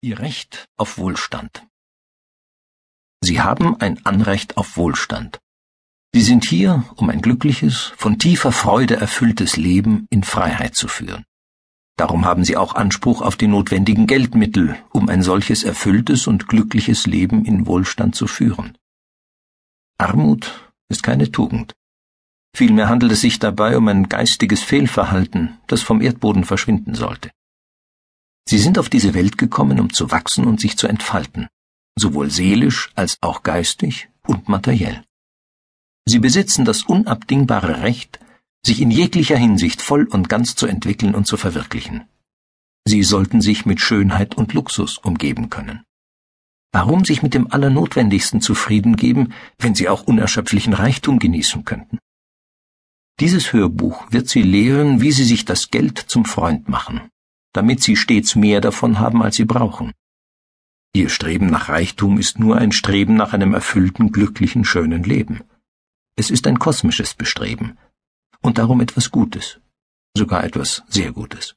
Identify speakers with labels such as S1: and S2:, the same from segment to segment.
S1: Ihr Recht auf Wohlstand. Sie haben ein Anrecht auf Wohlstand. Sie sind hier, um ein glückliches, von tiefer Freude erfülltes Leben in Freiheit zu führen. Darum haben Sie auch Anspruch auf die notwendigen Geldmittel, um ein solches erfülltes und glückliches Leben in Wohlstand zu führen. Armut ist keine Tugend. Vielmehr handelt es sich dabei um ein geistiges Fehlverhalten, das vom Erdboden verschwinden sollte. Sie sind auf diese Welt gekommen, um zu wachsen und sich zu entfalten, sowohl seelisch als auch geistig und materiell. Sie besitzen das unabdingbare Recht, sich in jeglicher Hinsicht voll und ganz zu entwickeln und zu verwirklichen. Sie sollten sich mit Schönheit und Luxus umgeben können. Warum sich mit dem Allernotwendigsten zufrieden geben, wenn sie auch unerschöpflichen Reichtum genießen könnten? Dieses Hörbuch wird Sie lehren, wie Sie sich das Geld zum Freund machen damit sie stets mehr davon haben, als sie brauchen. Ihr Streben nach Reichtum ist nur ein Streben nach einem erfüllten, glücklichen, schönen Leben. Es ist ein kosmisches Bestreben und darum etwas Gutes, sogar etwas sehr Gutes.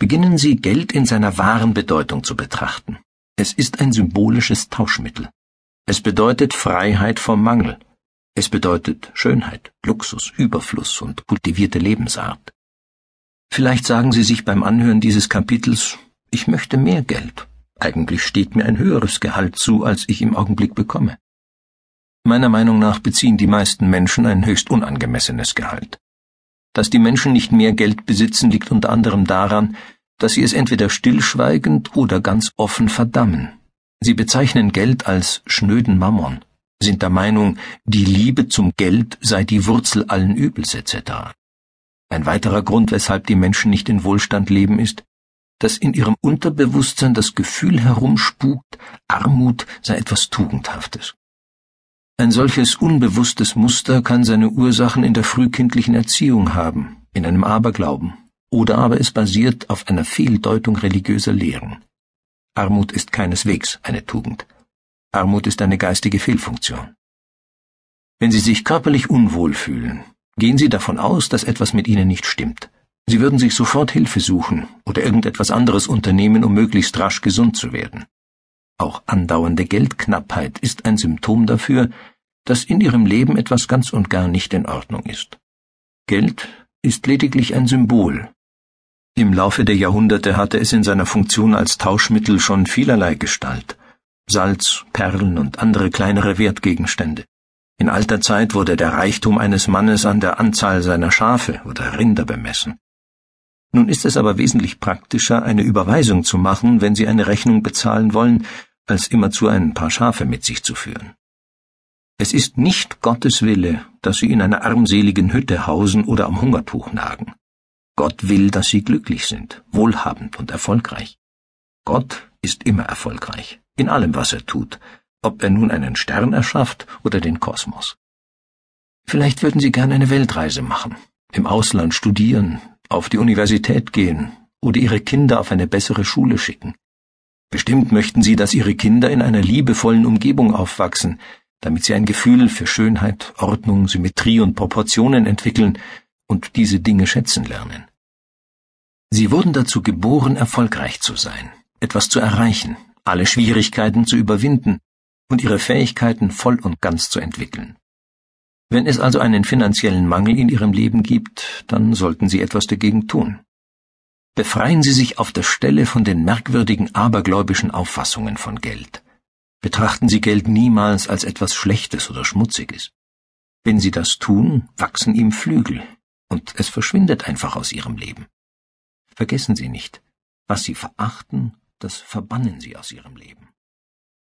S1: Beginnen Sie Geld in seiner wahren Bedeutung zu betrachten. Es ist ein symbolisches Tauschmittel. Es bedeutet Freiheit vom Mangel. Es bedeutet Schönheit, Luxus, Überfluss und kultivierte Lebensart. Vielleicht sagen Sie sich beim Anhören dieses Kapitels, ich möchte mehr Geld. Eigentlich steht mir ein höheres Gehalt zu, als ich im Augenblick bekomme. Meiner Meinung nach beziehen die meisten Menschen ein höchst unangemessenes Gehalt. Dass die Menschen nicht mehr Geld besitzen, liegt unter anderem daran, dass sie es entweder stillschweigend oder ganz offen verdammen. Sie bezeichnen Geld als schnöden Mammon, sind der Meinung, die Liebe zum Geld sei die Wurzel allen Übels etc. Ein weiterer Grund, weshalb die Menschen nicht in Wohlstand leben, ist, dass in ihrem Unterbewusstsein das Gefühl herumspukt, Armut sei etwas Tugendhaftes. Ein solches unbewusstes Muster kann seine Ursachen in der frühkindlichen Erziehung haben, in einem Aberglauben, oder aber es basiert auf einer Fehldeutung religiöser Lehren. Armut ist keineswegs eine Tugend. Armut ist eine geistige Fehlfunktion. Wenn Sie sich körperlich unwohl fühlen, Gehen Sie davon aus, dass etwas mit Ihnen nicht stimmt. Sie würden sich sofort Hilfe suchen oder irgendetwas anderes unternehmen, um möglichst rasch gesund zu werden. Auch andauernde Geldknappheit ist ein Symptom dafür, dass in Ihrem Leben etwas ganz und gar nicht in Ordnung ist. Geld ist lediglich ein Symbol. Im Laufe der Jahrhunderte hatte es in seiner Funktion als Tauschmittel schon vielerlei Gestalt. Salz, Perlen und andere kleinere Wertgegenstände. In alter Zeit wurde der Reichtum eines Mannes an der Anzahl seiner Schafe oder Rinder bemessen. Nun ist es aber wesentlich praktischer, eine Überweisung zu machen, wenn Sie eine Rechnung bezahlen wollen, als immerzu ein paar Schafe mit sich zu führen. Es ist nicht Gottes Wille, dass Sie in einer armseligen Hütte hausen oder am Hungertuch nagen. Gott will, dass Sie glücklich sind, wohlhabend und erfolgreich. Gott ist immer erfolgreich, in allem, was er tut, ob er nun einen Stern erschafft oder den Kosmos. Vielleicht würden Sie gern eine Weltreise machen, im Ausland studieren, auf die Universität gehen oder Ihre Kinder auf eine bessere Schule schicken. Bestimmt möchten Sie, dass Ihre Kinder in einer liebevollen Umgebung aufwachsen, damit sie ein Gefühl für Schönheit, Ordnung, Symmetrie und Proportionen entwickeln und diese Dinge schätzen lernen. Sie wurden dazu geboren, erfolgreich zu sein, etwas zu erreichen, alle Schwierigkeiten zu überwinden und ihre Fähigkeiten voll und ganz zu entwickeln. Wenn es also einen finanziellen Mangel in Ihrem Leben gibt, dann sollten Sie etwas dagegen tun. Befreien Sie sich auf der Stelle von den merkwürdigen abergläubischen Auffassungen von Geld. Betrachten Sie Geld niemals als etwas Schlechtes oder Schmutziges. Wenn Sie das tun, wachsen ihm Flügel, und es verschwindet einfach aus Ihrem Leben. Vergessen Sie nicht, was Sie verachten, das verbannen Sie aus Ihrem Leben.